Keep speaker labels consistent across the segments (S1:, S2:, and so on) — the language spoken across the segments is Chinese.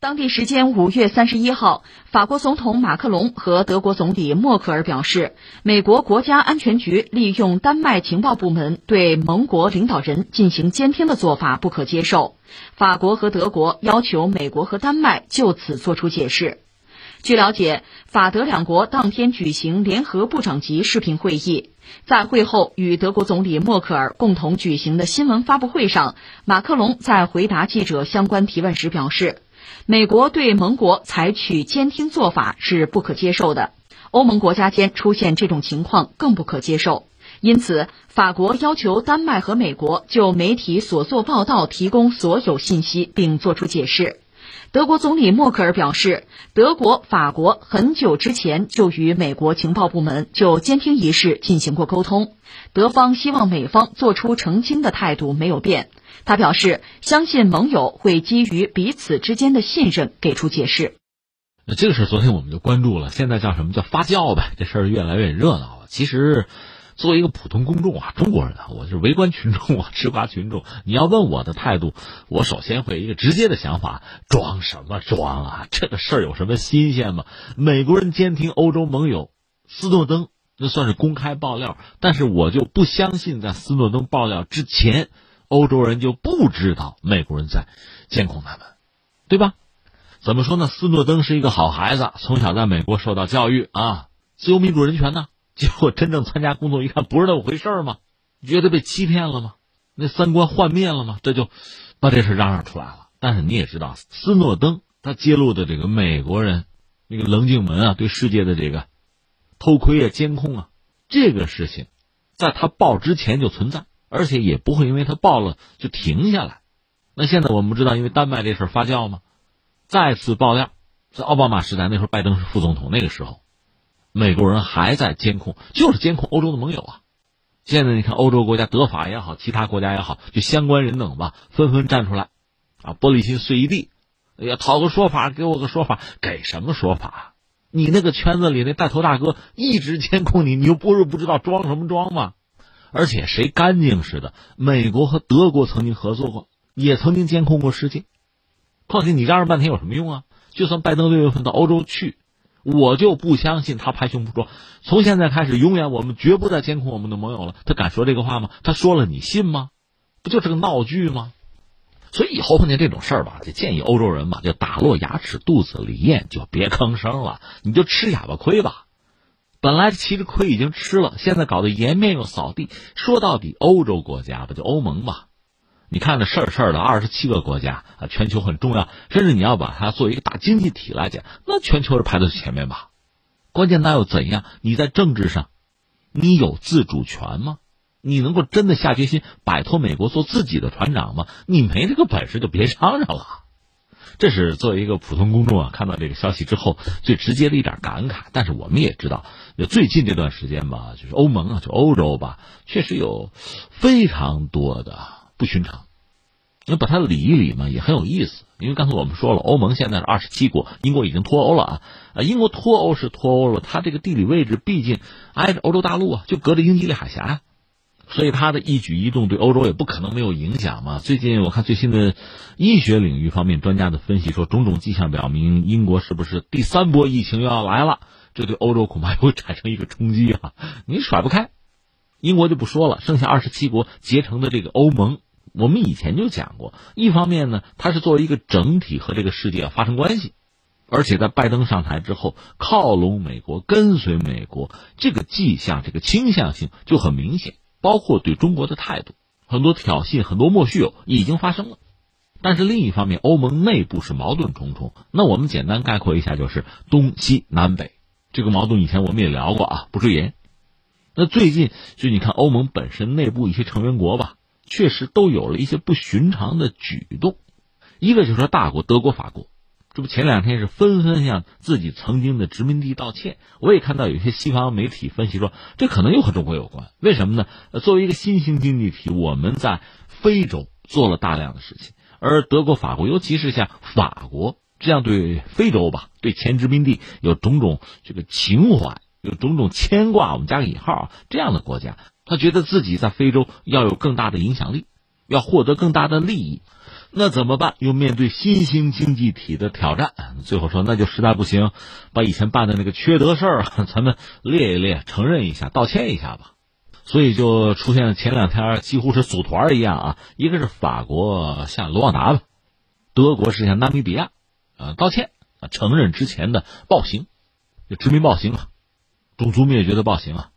S1: 当地时间五月三十一号，法国总统马克龙和德国总理默克尔表示，美国国家安全局利用丹麦情报部门对盟国领导人进行监听的做法不可接受。法国和德国要求美国和丹麦就此作出解释。据了解，法德两国当天举行联合部长级视频会议，在会后与德国总理默克尔共同举行的新闻发布会上，马克龙在回答记者相关提问时表示。美国对盟国采取监听做法是不可接受的，欧盟国家间出现这种情况更不可接受。因此，法国要求丹麦和美国就媒体所做报道提供所有信息，并作出解释。德国总理默克尔表示，德国、法国很久之前就与美国情报部门就监听一事进行过沟通，德方希望美方做出澄清的态度没有变。他表示，相信盟友会基于彼此之间的信任给出解释。
S2: 那这个事昨天我们就关注了，现在叫什么叫发酵呗？这事儿越来越热闹了。其实，作为一个普通公众啊，中国人啊，我是围观群众啊，吃瓜群众。你要问我的态度，我首先会一个直接的想法：装什么装啊？这个事儿有什么新鲜吗？美国人监听欧洲盟友斯诺登，那算是公开爆料，但是我就不相信，在斯诺登爆料之前。欧洲人就不知道美国人在监控他们，对吧？怎么说呢？斯诺登是一个好孩子，从小在美国受到教育啊，自由民主人权呢。结果真正参加工作一看，不是那么回事儿吗？觉得被欺骗了吗？那三观幻灭了吗？这就把这事嚷嚷出来了。但是你也知道，斯诺登他揭露的这个美国人那个棱镜门啊，对世界的这个偷窥啊、监控啊，这个事情，在他报之前就存在。而且也不会因为他爆了就停下来。那现在我们不知道，因为丹麦这事发酵吗？再次爆料，在奥巴马时代，那时候拜登是副总统，那个时候，美国人还在监控，就是监控欧洲的盟友啊。现在你看，欧洲国家德法也好，其他国家也好，就相关人等吧，纷纷站出来，啊，玻璃心碎一地，哎呀，讨个说法，给我个说法，给什么说法？你那个圈子里那带头大哥一直监控你，你又不是不知道装什么装吗？而且谁干净似的？美国和德国曾经合作过，也曾经监控过世界。况且你嚷嚷半天有什么用啊？就算拜登六月份到欧洲去，我就不相信他拍胸脯说，从现在开始永远我们绝不再监控我们的盟友了。他敢说这个话吗？他说了你信吗？不就是个闹剧吗？所以以后碰见这种事儿吧，就建议欧洲人嘛，就打落牙齿肚子里咽，就别吭声了，你就吃哑巴亏吧。本来其实亏已经吃了，现在搞得颜面又扫地。说到底，欧洲国家不就欧盟吧？你看那事儿事儿的二十七个国家啊，全球很重要，甚至你要把它作为一个大经济体来讲，那全球是排在前面吧？关键那又怎样？你在政治上，你有自主权吗？你能够真的下决心摆脱美国做自己的船长吗？你没这个本事就别嚷嚷了。这是作为一个普通公众啊，看到这个消息之后最直接的一点感慨。但是我们也知道，最近这段时间吧，就是欧盟啊，就欧洲吧，确实有非常多的不寻常。你把它理一理嘛，也很有意思。因为刚才我们说了，欧盟现在是二十七国，英国已经脱欧了啊。啊，英国脱欧是脱欧了，它这个地理位置毕竟挨着欧洲大陆啊，就隔着英吉利海峡。所以他的一举一动对欧洲也不可能没有影响嘛。最近我看最新的医学领域方面专家的分析说，种种迹象表明，英国是不是第三波疫情又要来了？这对欧洲恐怕会产生一个冲击啊！你甩不开。英国就不说了，剩下二十七国结成的这个欧盟，我们以前就讲过，一方面呢，它是作为一个整体和这个世界发生关系，而且在拜登上台之后，靠拢美国、跟随美国，这个迹象、这个倾向性就很明显。包括对中国的态度，很多挑衅，很多莫须有已经发生了。但是另一方面，欧盟内部是矛盾重重。那我们简单概括一下，就是东西南北这个矛盾。以前我们也聊过啊，不赘言。那最近就你看，欧盟本身内部一些成员国吧，确实都有了一些不寻常的举动。一个就是说大国德国、法国。这不前两天是纷纷向自己曾经的殖民地道歉。我也看到有些西方媒体分析说，这可能又和中国有关。为什么呢？作为一个新兴经济体，我们在非洲做了大量的事情，而德国、法国，尤其是像法国这样对非洲吧，对前殖民地有种种这个情怀，有种种牵挂，我们加个引号，这样的国家，他觉得自己在非洲要有更大的影响力，要获得更大的利益。那怎么办？又面对新兴经济体的挑战，最后说那就实在不行，把以前办的那个缺德事儿，咱们列一列，承认一下，道歉一下吧。所以就出现了前两天几乎是组团一样啊，一个是法国向卢旺达吧，德国是向纳米比亚，呃，道歉啊，承认之前的暴行，就殖民暴行啊，种族灭绝的暴行啊，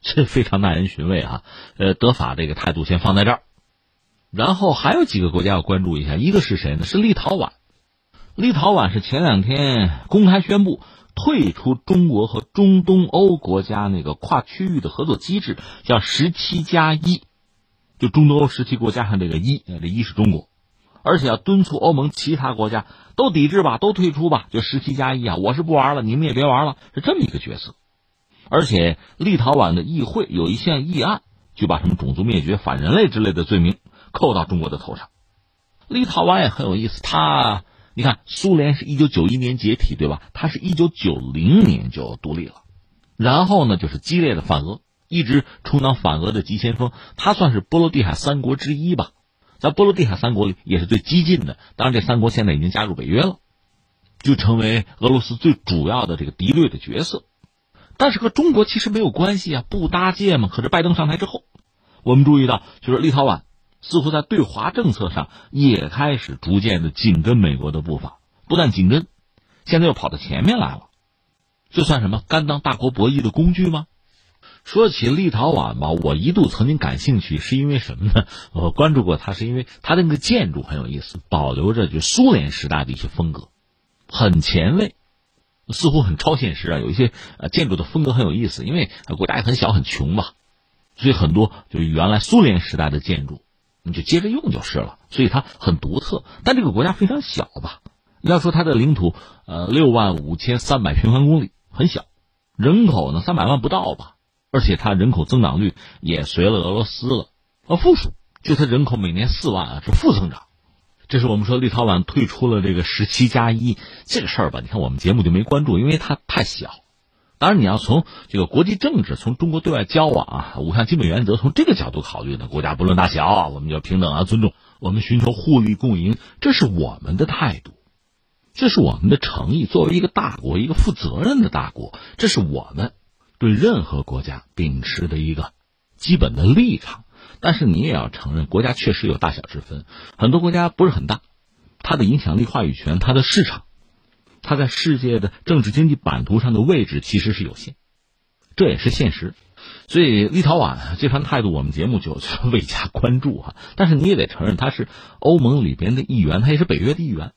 S2: 这非常耐人寻味啊。呃，德法这个态度先放在这儿。然后还有几个国家要关注一下，一个是谁呢？是立陶宛。立陶宛是前两天公开宣布退出中国和中东欧国家那个跨区域的合作机制，叫十七加一，就中东欧十七国家上这个一，这一是中国，而且要敦促欧盟其他国家都抵制吧，都退出吧，就十七加一啊，我是不玩了，你们也别玩了，是这么一个角色。而且立陶宛的议会有一项议案，就把什么种族灭绝、反人类之类的罪名。扣到中国的头上，立陶宛也很有意思。他，你看，苏联是一九九一年解体，对吧？他是一九九零年就独立了，然后呢，就是激烈的反俄，一直充当反俄的急先锋。他算是波罗的海三国之一吧，在波罗的海三国里也是最激进的。当然，这三国现在已经加入北约了，就成为俄罗斯最主要的这个敌对的角色。但是和中国其实没有关系啊，不搭界嘛。可是拜登上台之后，我们注意到，就是立陶宛。似乎在对华政策上也开始逐渐的紧跟美国的步伐，不但紧跟，现在又跑到前面来了，这算什么？甘当大国博弈的工具吗？说起立陶宛吧，我一度曾经感兴趣，是因为什么呢？我关注过它，是因为它的那个建筑很有意思，保留着就苏联时代的一些风格，很前卫，似乎很超现实啊。有一些呃建筑的风格很有意思，因为国家也很小很穷嘛，所以很多就是原来苏联时代的建筑。你就接着用就是了，所以它很独特。但这个国家非常小吧？要说它的领土，呃，六万五千三百平方公里，很小，人口呢三百万不到吧？而且它人口增长率也随了俄罗斯了，呃，负数，就它人口每年四万啊，是负增长。这是我们说立陶宛退出了这个十七加一这个事儿吧？你看我们节目就没关注，因为它太小。当然，你要从这个国际政治、从中国对外交往啊五项基本原则，从这个角度考虑呢，国家不论大小，我们就平等啊、尊重，我们寻求互利共赢，这是我们的态度，这是我们的诚意。作为一个大国，一个负责任的大国，这是我们对任何国家秉持的一个基本的立场。但是你也要承认，国家确实有大小之分，很多国家不是很大，它的影响力、话语权、它的市场。它在世界的政治经济版图上的位置其实是有限，这也是现实。所以立陶宛这番态度，我们节目就未加关注哈。但是你也得承认，它是欧盟里边的一员，它也是北约的一员。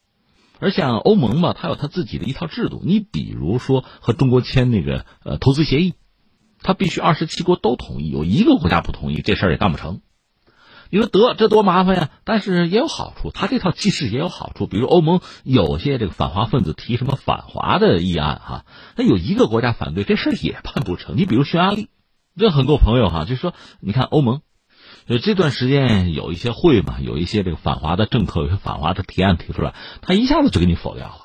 S2: 而像欧盟嘛，它有它自己的一套制度。你比如说和中国签那个呃投资协议，它必须二十七国都同意，有一个国家不同意，这事儿也干不成。你说得这多麻烦呀！但是也有好处，他这套机制也有好处。比如欧盟有些这个反华分子提什么反华的议案哈，那有一个国家反对，这事也办不成。你比如匈牙利，这很多朋友哈就说，你看欧盟，就这段时间有一些会嘛，有一些这个反华的政客，有些反华的提案提出来，他一下子就给你否掉。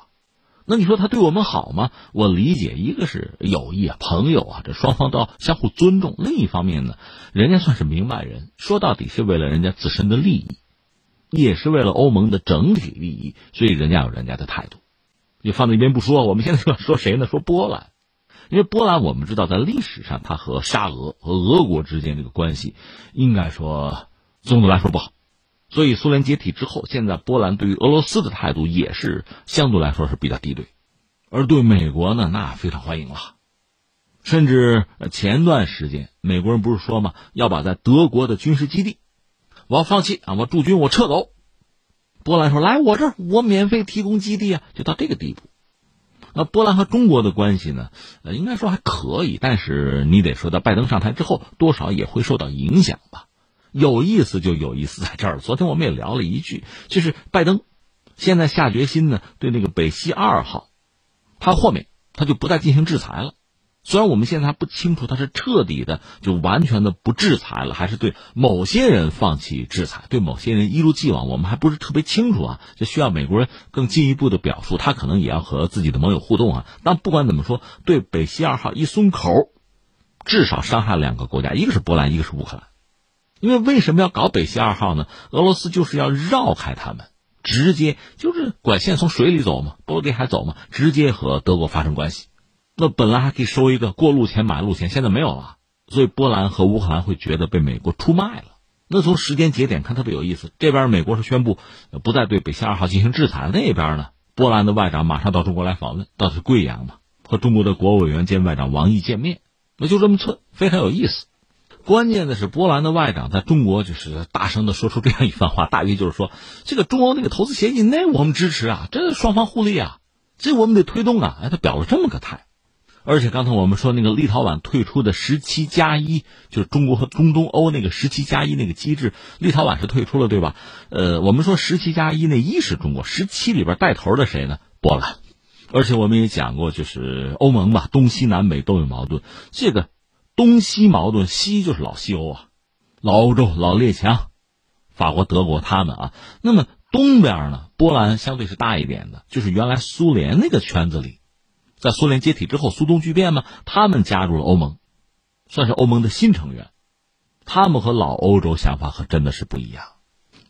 S2: 那你说他对我们好吗？我理解，一个是友谊啊，朋友啊，这双方都要相互尊重。另一方面呢，人家算是明白人，说到底是为了人家自身的利益，也是为了欧盟的整体利益，所以人家有人家的态度。你放在一边不说，我们现在要说谁呢？说波兰，因为波兰我们知道，在历史上它和沙俄和俄国之间这个关系，应该说总的来说不好。所以，苏联解体之后，现在波兰对于俄罗斯的态度也是相对来说是比较敌对，而对美国呢，那非常欢迎了。甚至前段时间，美国人不是说嘛，要把在德国的军事基地，我要放弃啊，我驻军我撤走。波兰说：“来我这儿，我免费提供基地啊！”就到这个地步。那波兰和中国的关系呢？呃，应该说还可以，但是你得说到拜登上台之后，多少也会受到影响吧。有意思就有意思 在这儿。昨天我们也聊了一句，就是拜登现在下决心呢，对那个北溪二号，他后面他就不再进行制裁了。虽然我们现在还不清楚他是彻底的就完全的不制裁了，还是对某些人放弃制裁，对某些人一如既往，我们还不是特别清楚啊。这需要美国人更进一步的表述，他可能也要和自己的盟友互动啊。但不管怎么说，对北溪二号一松口，至少伤害两个国家，一个是波兰，一个是乌克兰。因为为什么要搞北溪二号呢？俄罗斯就是要绕开他们，直接就是管线从水里走嘛，波罗的海走嘛，直接和德国发生关系。那本来还可以收一个过路钱买路钱，现在没有了，所以波兰和乌克兰会觉得被美国出卖了。那从时间节点看特别有意思，这边美国是宣布不再对北溪二号进行制裁，那边呢，波兰的外长马上到中国来访问，到是贵阳嘛，和中国的国务委员兼外长王毅见面，那就这么寸，非常有意思。关键的是，波兰的外长在中国就是大声的说出这样一番话，大约就是说，这个中欧那个投资协议，那我们支持啊，这双方互利啊，这我们得推动啊，哎，他表了这么个态。而且刚才我们说那个立陶宛退出的十七加一，就是中国和中东欧那个十七加一那个机制，立陶宛是退出了，对吧？呃，我们说十七加一那一是中国，十七里边带头的谁呢？波兰。而且我们也讲过，就是欧盟吧，东西南北都有矛盾。这个东西矛盾，西就是老西欧啊，老欧洲老列强，法国、德国他们啊。那么东边呢，波兰相对是大一点的，就是原来苏联那个圈子里。在苏联解体之后，苏东剧变嘛，他们加入了欧盟，算是欧盟的新成员。他们和老欧洲想法可真的是不一样。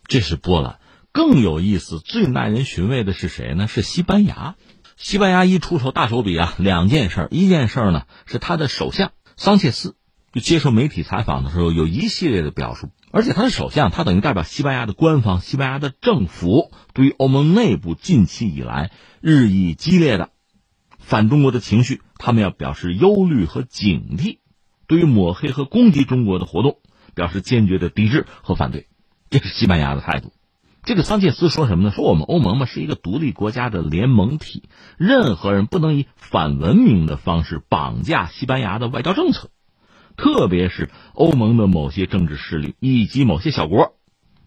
S2: 这是波兰，更有意思、最耐人寻味的是谁呢？是西班牙。西班牙一出手大手笔啊，两件事。一件事呢是他的首相桑切斯就接受媒体采访的时候有一系列的表述，而且他的首相，他等于代表西班牙的官方、西班牙的政府，对于欧盟内部近期以来日益激烈的。反中国的情绪，他们要表示忧虑和警惕；对于抹黑和攻击中国的活动，表示坚决的抵制和反对。这是西班牙的态度。这个桑切斯说什么呢？说我们欧盟嘛是一个独立国家的联盟体，任何人不能以反文明的方式绑架西班牙的外交政策，特别是欧盟的某些政治势力以及某些小国。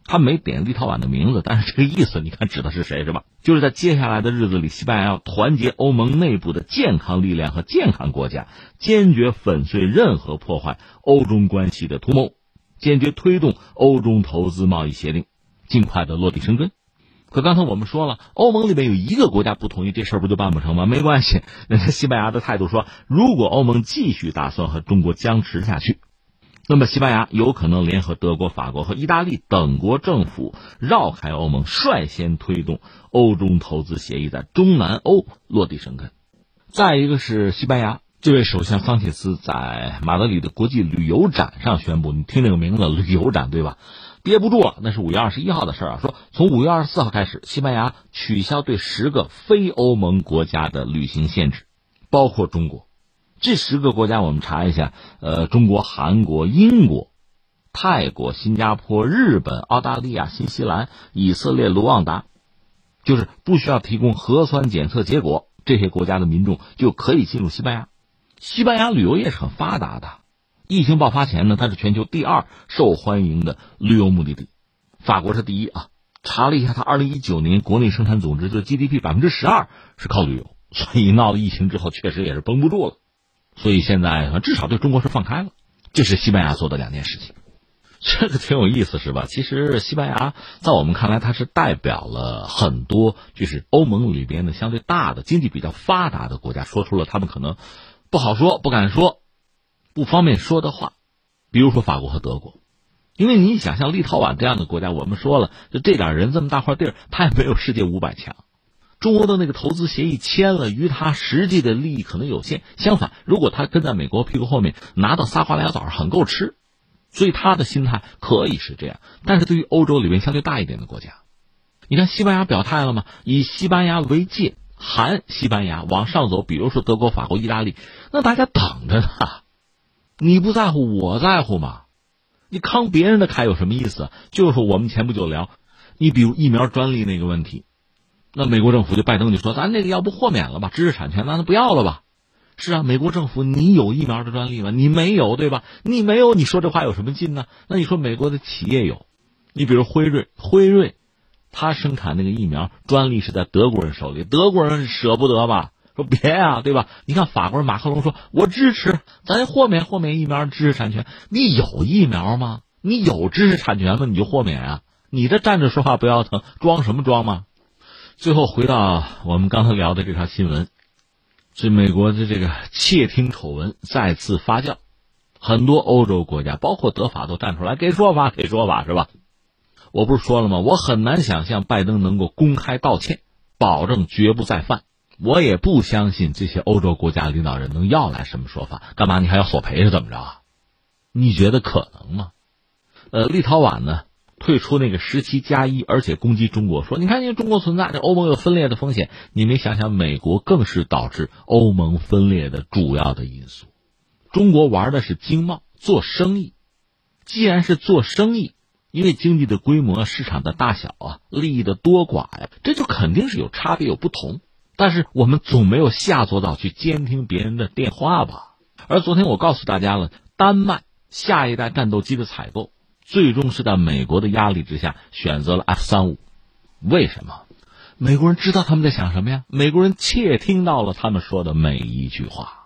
S2: 他没点立陶宛的名字，但是这个意思，你看指的是谁是吧？就是在接下来的日子里，西班牙要团结欧盟内部的健康力量和健康国家，坚决粉碎任何破坏欧中关系的图谋，坚决推动欧中投资贸易协定尽快的落地生根。可刚才我们说了，欧盟里面有一个国家不同意，这事儿不就办不成吗？没关系，那西班牙的态度说，如果欧盟继续打算和中国僵持下去。那么，西班牙有可能联合德国、法国和意大利等国政府，绕开欧盟，率先推动欧中投资协议在中南欧落地生根。再一个是西班牙这位首相桑切斯在马德里的国际旅游展上宣布，你听这个名字，旅游展对吧？憋不住了，那是五月二十一号的事儿啊。说从五月二十四号开始，西班牙取消对十个非欧盟国家的旅行限制，包括中国。这十个国家我们查一下，呃，中国、韩国、英国、泰国、新加坡、日本、澳大利亚、新西兰、以色列、卢旺达，就是不需要提供核酸检测结果，这些国家的民众就可以进入西班牙。西班牙旅游业是很发达的，疫情爆发前呢，它是全球第二受欢迎的旅游目的地，法国是第一啊。查了一下，它二零一九年国内生产总值就 GDP 百分之十二是靠旅游，所以闹了疫情之后，确实也是绷不住了。所以现在至少对中国是放开了，这是西班牙做的两件事情，这个挺有意思，是吧？其实西班牙在我们看来，它是代表了很多就是欧盟里边的相对大的经济比较发达的国家，说出了他们可能不好说、不敢说、不方便说的话，比如说法国和德国，因为你想像立陶宛这样的国家，我们说了，就这点人这么大块地儿，它也没有世界五百强。中国的那个投资协议签了，与他实际的利益可能有限。相反，如果他跟在美国屁股后面拿到仨瓜俩枣，很够吃。所以他的心态可以是这样。但是对于欧洲里面相对大一点的国家，你看西班牙表态了吗？以西班牙为界，含西班牙往上走，比如说德国、法国、意大利，那大家等着呢。你不在乎，我在乎嘛？你慷别人的慨有什么意思？就是我们前不久聊，你比如疫苗专利那个问题。那美国政府就拜登就说：“咱这个要不豁免了吧，知识产权咱都不要了吧。”是啊，美国政府你有疫苗的专利吗？你没有对吧？你没有，你说这话有什么劲呢？那你说美国的企业有，你比如辉瑞，辉瑞，他生产那个疫苗专利是在德国人手里，德国人舍不得吧？说别啊，对吧？你看法国人马克龙说：“我支持，咱豁免豁免疫苗知识产权。”你有疫苗吗？你有知识产权吗？你就豁免啊？你这站着说话不腰疼，装什么装吗？最后回到我们刚才聊的这条新闻，这美国的这个窃听丑闻再次发酵，很多欧洲国家，包括德法都站出来给说法，给说法是吧？我不是说了吗？我很难想象拜登能够公开道歉，保证绝不再犯。我也不相信这些欧洲国家领导人能要来什么说法。干嘛？你还要索赔是怎么着啊？你觉得可能吗？呃，立陶宛呢退出那个十七加一，而且攻击中国，说你看，因为中国存在，这欧盟有分裂的风险。你没想想，美国更是导致欧盟分裂的主要的因素。中国玩的是经贸，做生意。既然是做生意，因为经济的规模、市场的大小啊、利益的多寡呀，这就肯定是有差别、有不同。但是我们总没有下做到去监听别人的电话吧？而昨天我告诉大家了，丹麦下一代战斗机的采购，最终是在美国的压力之下选择了 F 三五。为什么？美国人知道他们在想什么呀？美国人窃听到了他们说的每一句话。